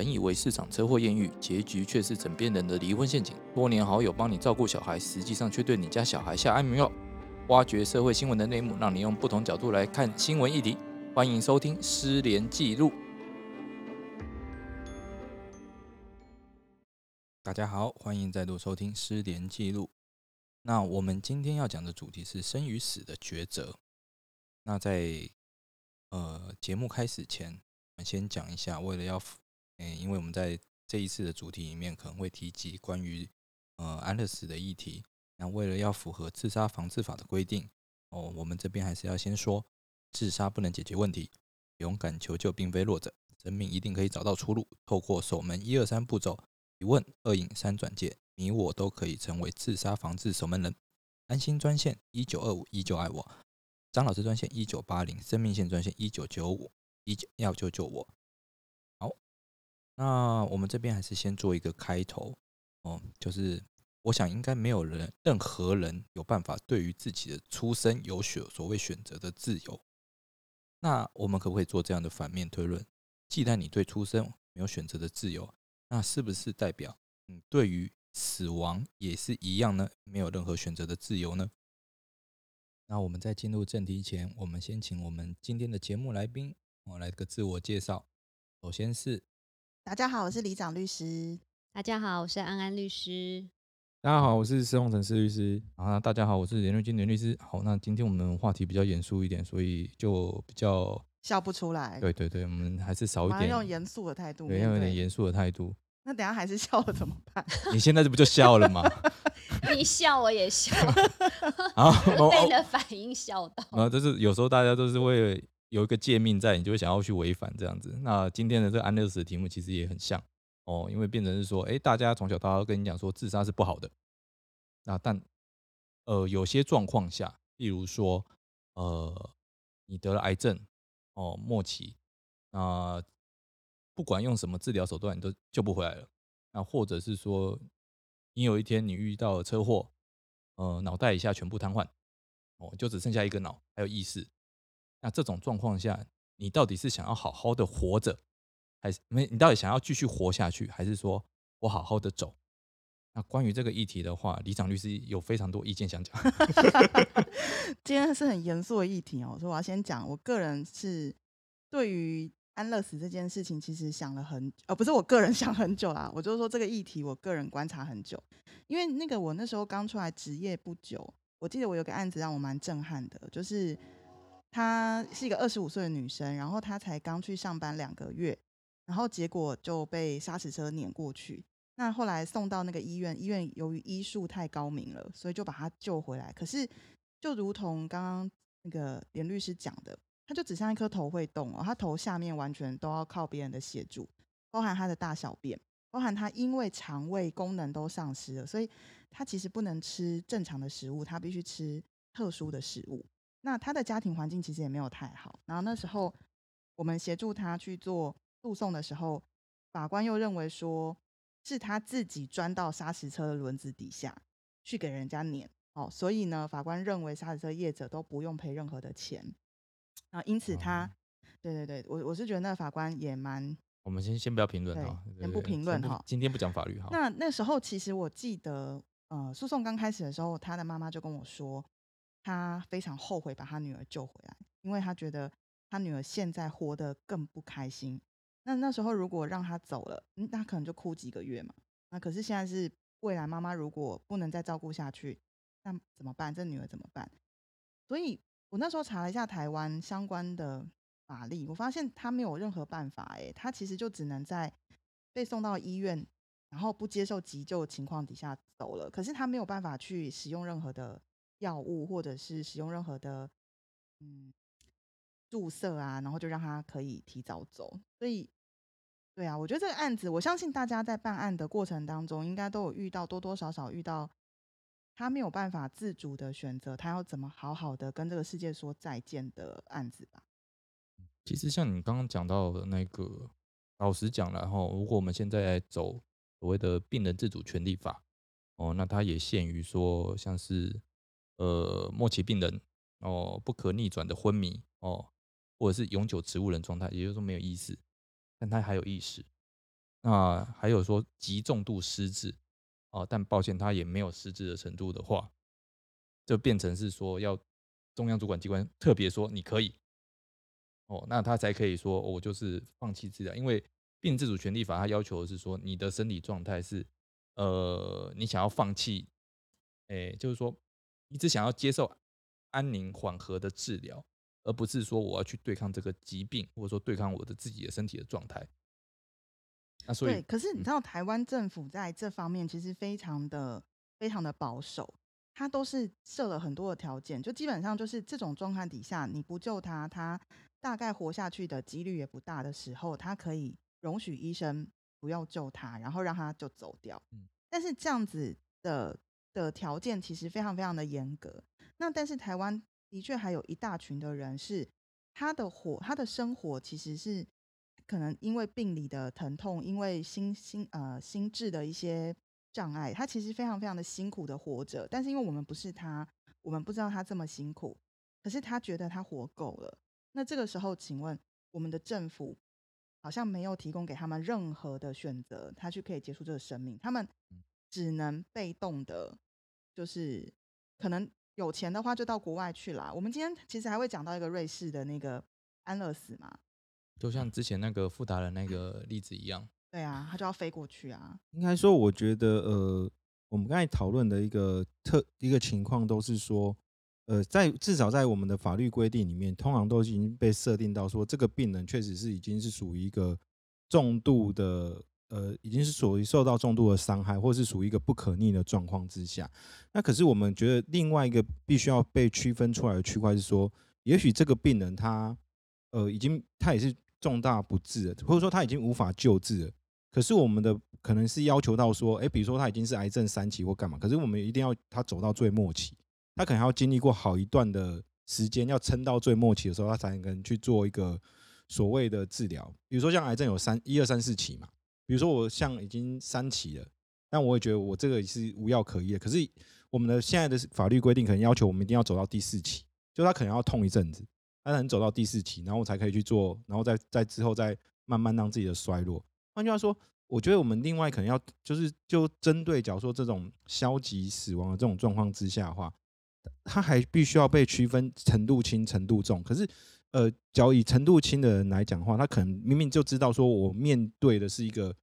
本以为市场车祸艳遇，结局却是枕边人的离婚陷阱。多年好友帮你照顾小孩，实际上却对你家小孩下安眠药。挖掘社会新闻的内幕，让你用不同角度来看新闻议题。欢迎收听《失联记录》。大家好，欢迎再度收听《失联记录》。那我们今天要讲的主题是生与死的抉择。那在呃节目开始前，我们先讲一下，为了要，嗯，因为我们在这一次的主题里面可能会提及关于呃安乐死的议题。那为了要符合自杀防治法的规定，哦，我们这边还是要先说，自杀不能解决问题，勇敢求救并非弱者，生命一定可以找到出路。透过守门一二三步骤，一问二引三转介，你我都可以成为自杀防治守门人。安心专线一九二五依旧爱我，张老师专线一九八零，生命线专线一九九五一九要救救我。那我们这边还是先做一个开头哦，就是。我想应该没有人，任何人有办法对于自己的出生有选所谓选择的自由。那我们可不可以做这样的反面推论？既然你对出生没有选择的自由，那是不是代表你对于死亡也是一样呢？没有任何选择的自由呢？那我们在进入正题前，我们先请我们今天的节目来宾，我来个自我介绍。首先是大家好，我是李长律师。大家好，我是安安律师。大家好，我是施宏成施律师。啊，大家好，我是连瑞金连律师。好，那今天我们话题比较严肃一点，所以就比较笑不出来。对对对，我们还是少一点，用严肃的态度，对，要有点严肃的态度。那等下还是笑了怎么办？你现在这不就笑了吗？你笑我也笑，啊，被你的反应笑到。啊，就是有时候大家都是会有一个诫命在，你就会想要去违反这样子。那今天的这个安乐死的题目其实也很像。哦，因为变成是说，哎，大家从小到大都跟你讲说自杀是不好的，那但呃有些状况下，例如说，呃，你得了癌症，哦末期，那不管用什么治疗手段，你都救不回来了。那或者是说，你有一天你遇到了车祸，呃，脑袋以下全部瘫痪，哦，就只剩下一个脑还有意识。那这种状况下，你到底是想要好好的活着？还是没？你到底想要继续活下去，还是说我好好的走？那关于这个议题的话，李长律师有非常多意见想讲。今天是很严肃的议题哦，所以我要先讲。我个人是对于安乐死这件事情，其实想了很，呃，不是我个人 想很久啦。我就是说这个议题，我个人观察很久。因为那个我那时候刚出来职业不久，我记得我有个案子让我蛮震撼的，就是她是一个二十五岁的女生，然后她才刚去上班两个月。然后结果就被砂石车碾过去。那后来送到那个医院，医院由于医术太高明了，所以就把她救回来。可是就如同刚刚那个连律师讲的，他就只剩一颗头会动哦，他头下面完全都要靠别人的协助，包含他的大小便，包含他因为肠胃功能都丧失了，所以他其实不能吃正常的食物，他必须吃特殊的食物。那他的家庭环境其实也没有太好。然后那时候我们协助他去做。诉讼的时候，法官又认为说是他自己钻到砂石车的轮子底下去给人家碾，哦，所以呢，法官认为砂石车业者都不用赔任何的钱，啊，因此他，对对对，我我是觉得那法官也蛮，我们先先不要评论哈，先不评论哈，今天不讲法律哈。那那时候其实我记得，呃，诉讼刚开始的时候，他的妈妈就跟我说，他非常后悔把他女儿救回来，因为他觉得他女儿现在活得更不开心。那那时候如果让他走了，嗯，那可能就哭几个月嘛。那可是现在是未来妈妈如果不能再照顾下去，那怎么办？这女儿怎么办？所以我那时候查了一下台湾相关的法律，我发现他没有任何办法，哎，他其实就只能在被送到医院，然后不接受急救情况底下走了。可是他没有办法去使用任何的药物，或者是使用任何的，嗯。注射啊，然后就让他可以提早走。所以，对啊，我觉得这个案子，我相信大家在办案的过程当中，应该都有遇到多多少少遇到他没有办法自主的选择，他要怎么好好的跟这个世界说再见的案子吧。其实像你刚刚讲到的那个，老实讲了哈，如果我们现在走所谓的病人自主权利法，哦，那它也限于说像是呃末期病人哦，不可逆转的昏迷哦。或者是永久植物人状态，也就是说没有意识，但他还有意识。那还有说极重度失智哦，但抱歉他也没有失智的程度的话，就变成是说要中央主管机关特别说你可以哦，那他才可以说我就是放弃治疗，因为病自主权利法它要求的是说你的身体状态是呃你想要放弃，哎，就是说你只想要接受安宁缓和的治疗，而不是说我要去对抗这个疾病，或者说对抗我的自己的身体的状态。那所以，对，可是你知道台湾政府在这方面其实非常的非常的保守，他都是设了很多的条件，就基本上就是这种状况底下，你不救他，他大概活下去的几率也不大的时候，他可以容许医生不要救他，然后让他就走掉。嗯，但是这样子的的条件其实非常非常的严格。那但是台湾的确还有一大群的人是他的活，他的生活其实是。可能因为病理的疼痛，因为心心呃心智的一些障碍，他其实非常非常的辛苦的活着。但是因为我们不是他，我们不知道他这么辛苦，可是他觉得他活够了。那这个时候，请问我们的政府好像没有提供给他们任何的选择，他去可以结束这个生命，他们只能被动的，就是可能有钱的话就到国外去啦。我们今天其实还会讲到一个瑞士的那个安乐死嘛。就像之前那个富达的那个例子一样，对啊，他就要飞过去啊。应该说，我觉得呃，我们刚才讨论的一个特一个情况都是说，呃，在至少在我们的法律规定里面，通常都已经被设定到说，这个病人确实是已经是属于一个重度的，呃，已经是属于受到重度的伤害，或是属于一个不可逆的状况之下。那可是我们觉得另外一个必须要被区分出来的区块是说，也许这个病人他，呃，已经他也是。重大不治了，或者说他已经无法救治了。可是我们的可能是要求到说，哎，比如说他已经是癌症三期或干嘛，可是我们一定要他走到最末期，他可能要经历过好一段的时间，要撑到最末期的时候，他才能去做一个所谓的治疗。比如说像癌症有三一二三四期嘛，比如说我像已经三期了，但我也觉得我这个是无药可医的。可是我们的现在的法律规定可能要求我们一定要走到第四期，就他可能要痛一阵子。他能走到第四期，然后才可以去做，然后再在之后再慢慢让自己的衰落。换句话说，我觉得我们另外可能要就是就针对，假如说这种消极死亡的这种状况之下的话，他还必须要被区分程度轻、程度重。可是，呃，假如以程度轻的人来讲的话，他可能明明就知道说我面对的是一个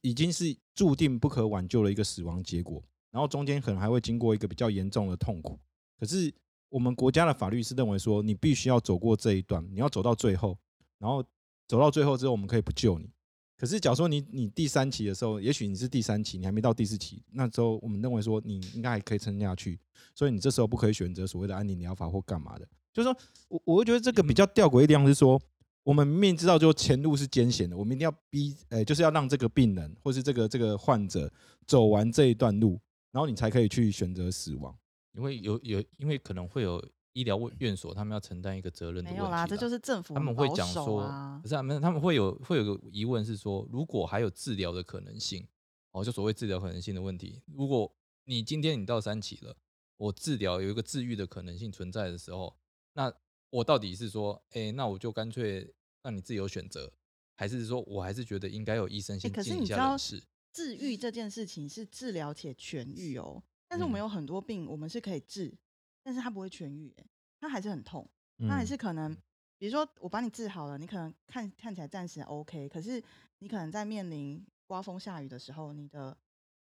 已经是注定不可挽救的一个死亡结果，然后中间可能还会经过一个比较严重的痛苦，可是。我们国家的法律是认为说，你必须要走过这一段，你要走到最后，然后走到最后之后，我们可以不救你。可是，假如说你你第三期的时候，也许你是第三期，你还没到第四期，那时候我们认为说你应该还可以撑下去，所以你这时候不可以选择所谓的安宁疗法或干嘛的。就是说我我会觉得这个比较吊诡一点是说，我们明明知道就前路是艰险的，我们一定要逼，呃，就是要让这个病人或是这个这个患者走完这一段路，然后你才可以去选择死亡。因为有有，因为可能会有医疗院所，他们要承担一个责任的问题。没有啦，这就是政府他们会讲说，不是他们他们会有会有个疑问是说，如果还有治疗的可能性，哦，就所谓治疗可能性的问题。如果你今天你到三期了，我治疗有一个治愈的可能性存在的时候，那我到底是说，哎，那我就干脆让你自由选择，还是说我还是觉得应该有医生先进一下人事？治愈这件事情是治疗且痊愈哦。但是我们有很多病，我们是可以治，但是它不会痊愈，哎，它还是很痛，它还是可能，比如说我把你治好了，你可能看看起来暂时 OK，可是你可能在面临刮风下雨的时候，你的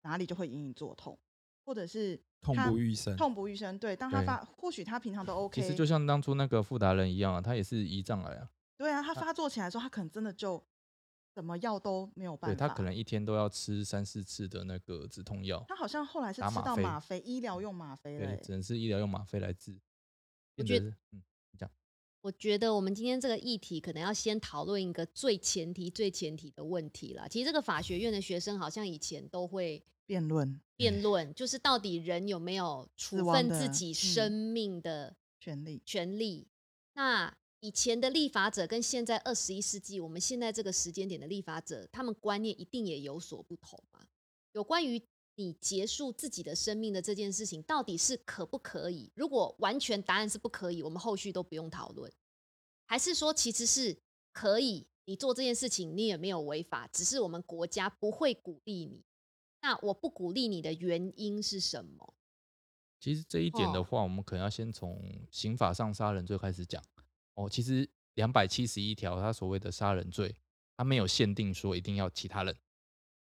哪里就会隐隐作痛，或者是痛不欲生，痛不欲生，对，当他发，或许他平常都 OK，其实就像当初那个富达人一样啊，他也是胰脏癌啊，对啊，他发作起来的时候，他可能真的就。什么药都没有办法，对他可能一天都要吃三四次的那个止痛药。他好像后来是吃到吗啡，医疗用吗啡对，只能是医疗用吗啡来治。我觉得，我觉得我们今天这个议题可能要先讨论一个最前提、最前提的问题了。其实这个法学院的学生好像以前都会辩论，辩论就是到底人有没有处分自己生命的权利？权利？那。以前的立法者跟现在二十一世纪，我们现在这个时间点的立法者，他们观念一定也有所不同嘛？有关于你结束自己的生命的这件事情，到底是可不可以？如果完全答案是不可以，我们后续都不用讨论。还是说其实是可以，你做这件事情你也没有违法，只是我们国家不会鼓励你。那我不鼓励你的原因是什么？其实这一点的哦话，我们可能要先从刑法上杀人罪开始讲。哦，其实两百七十一条，它所谓的杀人罪，它没有限定说一定要其他人。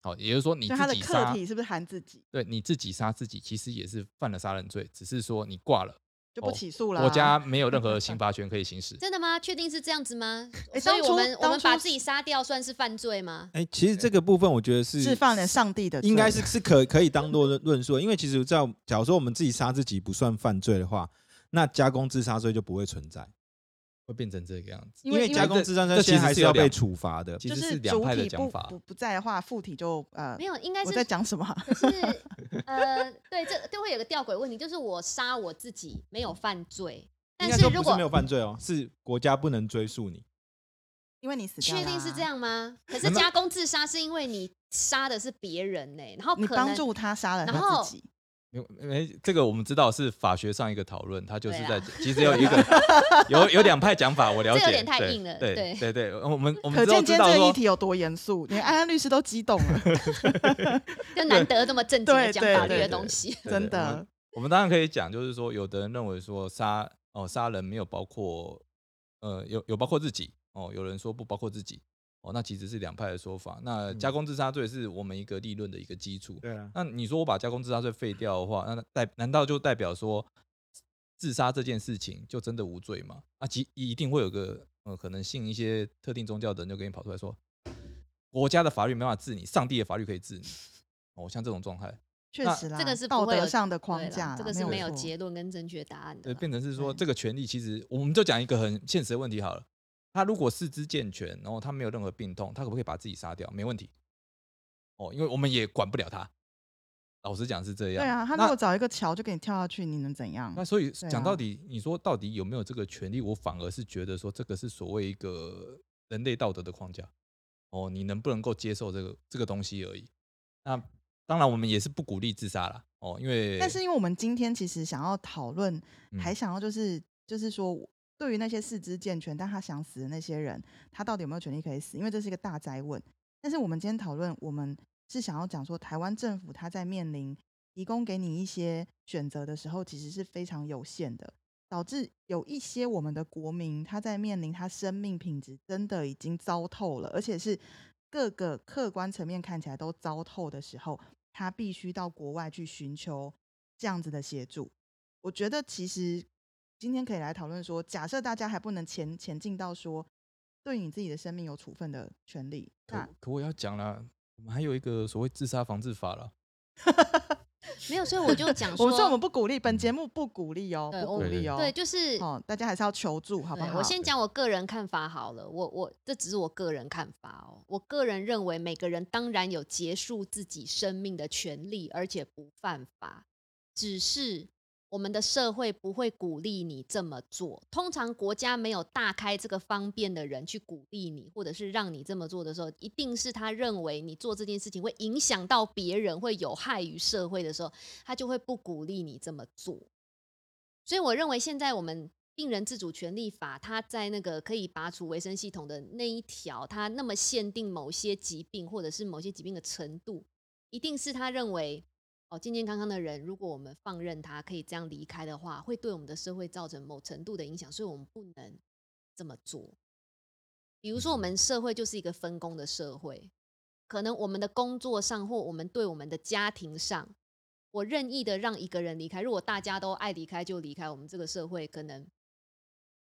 好、也就是说你他的自己杀课，题是不是含自己对你自己杀自己，其实也是犯了杀人罪，只是说你挂了，就不哦起诉了啊？国家没有任何刑 罚权可以行使。真的吗？确定是这样子吗？诶 所以我们我们把自己杀掉算是犯罪吗？哎，其实这个部分我觉得是是犯了上帝的罪，应该是是可可以当做论论述，因为其实在假如说我们自己杀自己不算犯罪的话，那加工自杀罪就不会存在，会变成这个样子。因为加工自杀罪这其现在还是要被处罚的。其实就是两派的主体不讲法不不在的话，附体就呃没，有，应该我是在讲什么啊？可是 呃，对，这就会有个吊诡问题，就是我杀我自己没有犯罪，但是如果说不是没有犯罪哦，是国家不能追溯你。因为你死掉了啊确定是这，样吗？可是加工自杀是因为你杀的是别人呢、然后你可能帮助他杀了他自己，没有，没这个我们知道是法学上一个讨论，它就是在其实有一个 有有两派讲法，我了解，这有点太对硬了对对对对，我们我们可见今天这个议说题有多严肃，连安安律师都激动了，就难得这么正经的讲法律的东西。对 真的。我们当然可以讲，就是说，有的人认为说杀哦杀人没有包括呃有有包括自己哦，有人说不包括自己哦，那其实是两派的说法。那嗯加工自杀罪是我们一个立论的一个基础。对啊，那你说我把加工自杀罪废掉的话，那代难道就代表说自杀这件事情就真的无罪吗？啊，其一定会有个呃可能信一些特定宗教的人就给你跑出来说，国家的法律没办法治你，上帝的法律可以治你。哦，像这种状态，确实啦，这个是道德上的框架，这个是没有结论跟正确答案的对，变成是说这个权利其实我们就讲一个很现实的问题好了，他如果四肢健全，然后他没有任何病痛，他可不可以把自己杀掉？没问题。哦，因为我们也管不了他。老实讲是这样。对啊，他如果找一个桥就给你跳下去，你能怎样那？所以讲到底，你说到底有没有这个权利？我反而是觉得说，这个是所谓一个人类道德的框架。哦，你能不能够接受这个这个东西而已。那当然，我们也是不鼓励自杀啦。哦，因为但是因为我们今天其实想要讨论，嗯还想要就是就是说，对于那些四肢健全但他想死的那些人，他到底有没有权利可以死？因为这是一个大灾问。但是我们今天讨论，我们是想要讲说，台湾政府他在面临提供给你一些选择的时候，其实是非常有限的，导致有一些我们的国民他在面临他生命品质真的已经糟透了，而且是各个客观层面看起来都糟透的时候，他必须到国外去寻求这样子的协助。我觉得其实今天可以来讨论说，假设大家还不能前前进到说对你自己的生命有处分的权利，可那可我要讲了，我们还有一个所谓自杀防治法了。没有，所以我就讲说，我们说我们不鼓励，本节目不鼓励哦，不鼓励哦。对，就是哦，大家还是要求助，好不好？我先讲我个人看法好了，我我这只是我个人看法哦。我个人认为，每个人当然有结束自己生命的权利，而且不犯法，只是我们的社会不会鼓励你这么做。通常国家没有大开这个方便的人去鼓励你，或者是让你这么做的时候，一定是他认为你做这件事情会影响到别人，会有害于社会的时候，他就会不鼓励你这么做。所以我认为现在我们病人自主权利法，它在那个可以拔除维生系统的那一条，它那么限定某些疾病或者是某些疾病的程度，一定是他认为哦健健康康的人，如果我们放任他可以这样离开的话，会对我们的社会造成某程度的影响，所以我们不能这么做。比如说，我们社会就是一个分工的社会，可能我们的工作上或我们对我们的家庭上，我任意的让一个人离开，如果大家都爱离开就离开，我们这个社会可能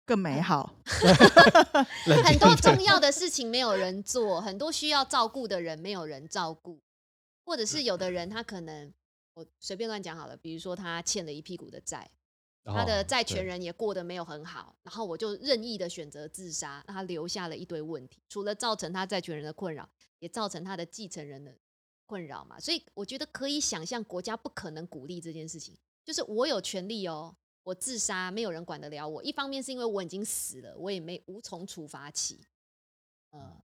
更美好。很多重要的事情没有人做，很多需要照顾的人没有人照顾，或者是有的人他可能我随便乱讲好了，比如说他欠了一屁股的债，他的哦债权人也过得没有很好，然后我就任意的选择自杀，那他留下了一堆问题，除了造成他债权人的困扰，也造成他的继承人的困扰嘛。所以我觉得可以想象，国家不可能鼓励这件事情，就是我有权利哦，我自杀没有人管得了我。一方面是因为我已经死了，我也没无从处罚起，呃，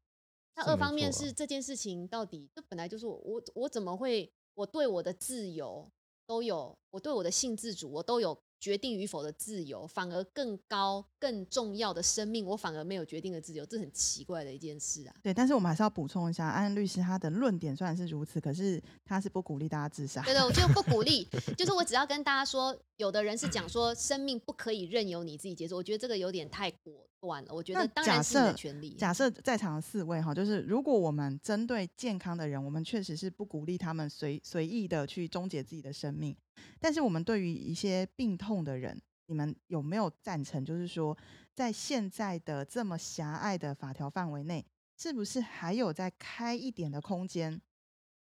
那二方面是这件事情到底，这本来就是我我我怎么会我对我的自由都有，我对我的性自主我都有决定与否的自由，反而更高、更重要的生命，我反而没有决定的自由，这很奇怪的一件事啊。对，但是我们还是要补充一下，安安律师他的论点虽然是如此，可是他是不鼓励大家自杀。对对，我 就不鼓励，就是我只要跟大家说，有的人是讲说生命不可以任由你自己结束，我觉得这个有点太果断了。我觉得当然是你的设权利。假设在场的四位哈，就是如果我们针对健康的人，我们确实是不鼓励他们随随意的去终结自己的生命，但是我们对于一些病痛的人，你们有没有赞成？就是说，在现在的这么狭隘的法条范围内，是不是还有再开一点的空间，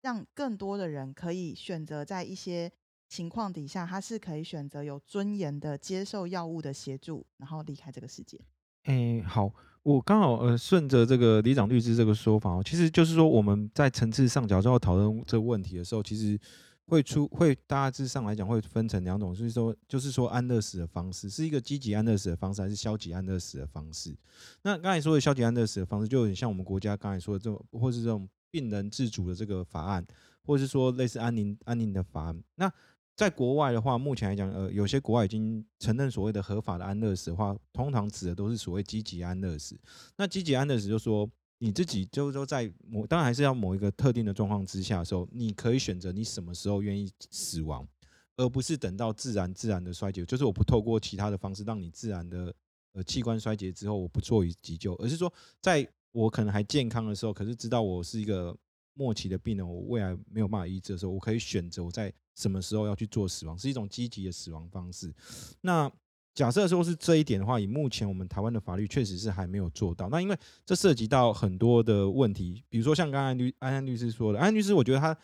让更多的人可以选择在一些情况底下，他是可以选择有尊严的接受药物的协助，然后离开这个世界？哎，好，我刚好呃顺着这个李长律师这个说法哦，其实就是说我们在层次上，角之后讨论这个问题的时候，其实会出会大致上来讲会分成两种，就是说就是说安乐死的方式是一个积极安乐死的方式，还是消极安乐死的方式？那刚才说的消极安乐死的方式，就有点像我们国家刚才说的这种，或是这种病人自主的这个法案，或是说类似安宁安宁的法案。那在国外的话，目前来讲，呃，有些国外已经承认所谓的合法的安乐死的话，通常指的都是所谓积极安乐死。那积极安乐死就是说，你自己就是说在某当然还是要某一个特定的状况之下的时候，你可以选择你什么时候愿意死亡，而不是等到自然自然的衰竭，就是我不透过其他的方式让你自然的呃器官衰竭之后，我不做于急救，而是说在我可能还健康的时候，可是知道我是一个末期的病人，我未来没有办法医治的时候，我可以选择我在什么时候要去做死亡，是一种积极的死亡方式。那假设说是这一点的话，以目前我们台湾的法律确实是还没有做到。那因为这涉及到很多的问题，比如说像刚才律安安律师说的，安安律师，我觉得他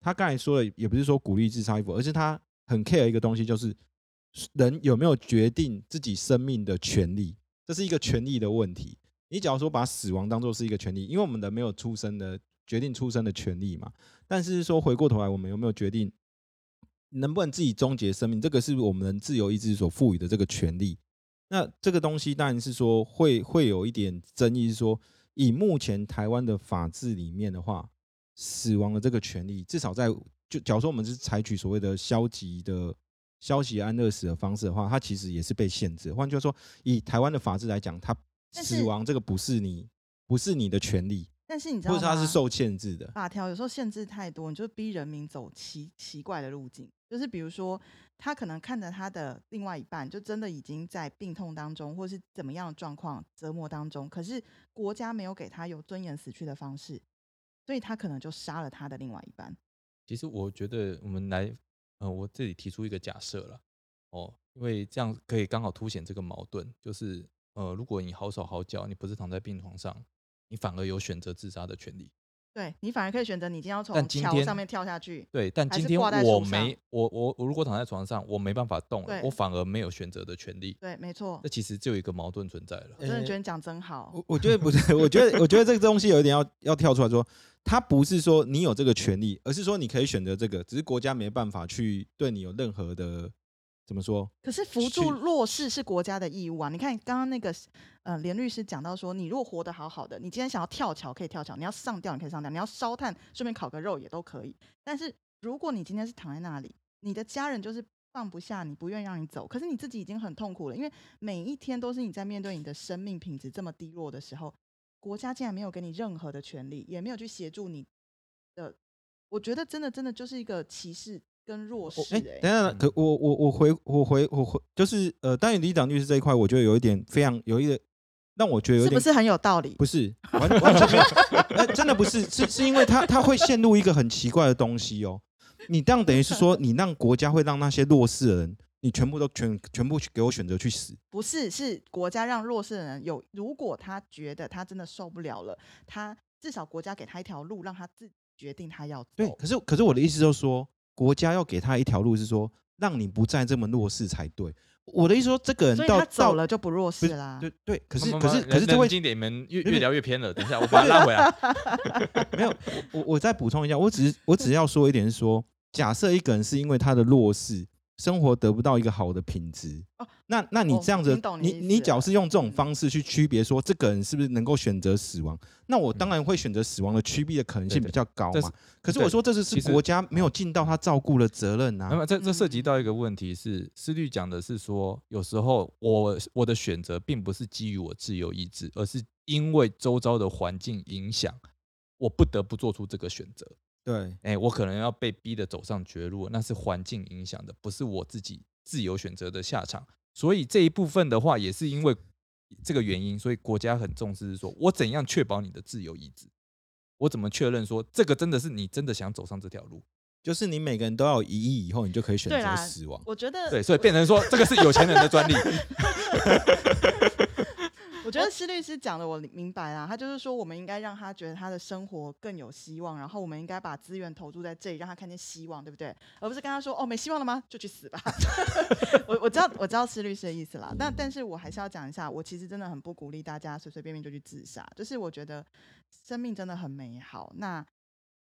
他刚才说的也不是说鼓励自杀与否，而是他很 care 一个东西，就是人有没有决定自己生命的权利，这是一个权利的问题。你假如说把死亡当做是一个权利，因为我们的没有出生的决定出生的权利嘛，但是说回过头来，我们有没有决定能不能自己终结生命？这个是我们自由意志所赋予的这个权利。那这个东西当然是说会会有一点争议，是说以目前台湾的法制里面的话，死亡的这个权利，至少在就假如说我们是采取所谓的消极的消极安乐死的方式的话，它其实也是被限制。换句话说，以台湾的法制来讲，它死亡这个不是你不是你的权利，但是你知或道吗？者它是受限制的。法条有时候限制太多，你就逼人民走奇奇怪的路径。就是比如说，他可能看着他的另外一半，就真的已经在病痛当中，或是怎么样的状况折磨当中，可是国家没有给他有尊严死去的方式，所以他可能就杀了他的另外一半。其实我觉得我们来，呃，我这里提出一个假设了，哦，因为这样可以刚好凸显这个矛盾，就是呃，如果你好手好脚，你不是躺在病床上，你反而有选择自杀的权利。对你反而可以选择，你今天要从但今天桥上面跳下去。对，但还是今天挂在树我没我我我如果躺在床上，我没办法动了，对我反而没有选择的权利。对，没错那，其实就有一个矛盾存在了。我真的呃觉得你讲真好。我我觉得不是，我觉得我觉得这个东西有一点要要跳出来说，它不是说你有这个权利，而是说你可以选择这个，只是国家没办法去对你有任何的怎么说？可是扶助弱势是国家的义务啊！你看刚刚那个，呃，连律师讲到说，你如果活得好好的，你今天想要跳桥可以跳桥，你要上吊你可以上吊，你要烧炭顺便烤个肉也都可以。但是如果你今天是躺在那里，你的家人就是放不下你，不愿意让你走，可是你自己已经很痛苦了，因为每一天都是你在面对你的生命品质这么低落的时候，国家竟然没有给你任何的权利，也没有去协助你的，我觉得真的真的就是一个歧视跟弱势、哎、欸。等下，可我我我回我回我回，就是呃，当然李长律师这一块，我觉得有一点非常有一点让我觉得有点是不是很有道理？不是完完全没有，呃，真的不是，是是因为他他会陷入一个很奇怪的东西哦。你这样等于是说，你让国家会让那些弱势的人，你全部都全全部去给我选择去死。不是，是国家让弱势的人有，如果他觉得他真的受不了了，他至少国家给他一条路，让他自己决定他要走。对，可是可是我的意思就是说，国家要给他一条路，是说让你不再这么弱势才对。我的意思说，这个人到走了就不弱势啦。对对，可是可是可是这位经典，你们越越聊越偏了。等一下，我把 它拉回来。没有，我我我再补充一下，我只是我只要说一点是说，假设一个人是因为他的弱势，生活得不到一个好的品质。哦那那你这样子你你你意思了假如是用这种嗯方式去区别说这个人是不是能够选择死亡，那我当然会选择死亡的趋避的可能性比较高嘛。可是我说这是是国家没有尽到他照顾的责任啊。那么这这涉及嗯到一个问题是，思律讲的是说，有时候我我的选择并不是基于我自由意志，而是因为周遭的环境影响，我不得不做出这个选择。对，哎，我可能要被逼的走上绝路，那是环境影响的，不是我自己自由选择的下场。所以这一部分的话，也是因为这个原因，所以国家很重视，是说我怎样确保你的自由意志，我怎么确认说这个真的是你真的想走上这条路？就是你每个人都要有一亿以后，你就可以选择死亡。我觉得对，所以变成说这个是有钱人的专利。我觉得施律师讲的我明白啦，他就是说我们应该让他觉得他的生活更有希望，然后我们应该把资源投注在这里，让他看见希望，对不对？而不是跟他说哦没希望了吗？就去死吧。我我知道我知道施律师的意思啦，但但是我还是要讲一下，我其实真的很不鼓励大家随随便便就去自杀，就是我觉得生命真的很美好，那。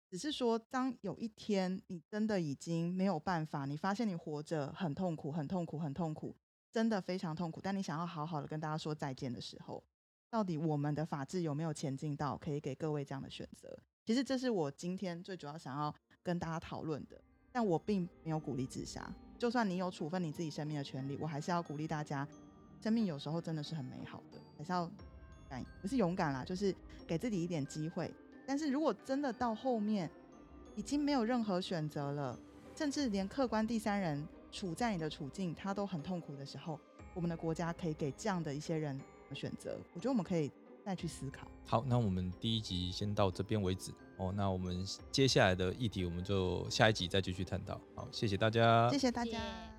只是说，当有一天你真的已经没有办法，你发现你活着很痛苦、很痛苦、很痛苦，真的非常痛苦，但你想要好好的跟大家说再见的时候，到底我们的法治有没有前进到可以给各位这样的选择？其实这是我今天最主要想要跟大家讨论的。但我并没有鼓励自杀，就算你有处分你自己生命的权利，我还是要鼓励大家，生命有时候真的是很美好的，还是要敢，不是勇敢啦，就是给自己一点机会。但是如果真的到后面已经没有任何选择了，甚至连客观第三人处在你的处境，他都很痛苦的时候，我们的国家可以给这样的一些人选择。我觉得我们可以再去思考。好，那我们第一集先到这边为止哦。那我们接下来的议题，我们就下一集再继续探讨。好，谢谢大家，谢谢大家。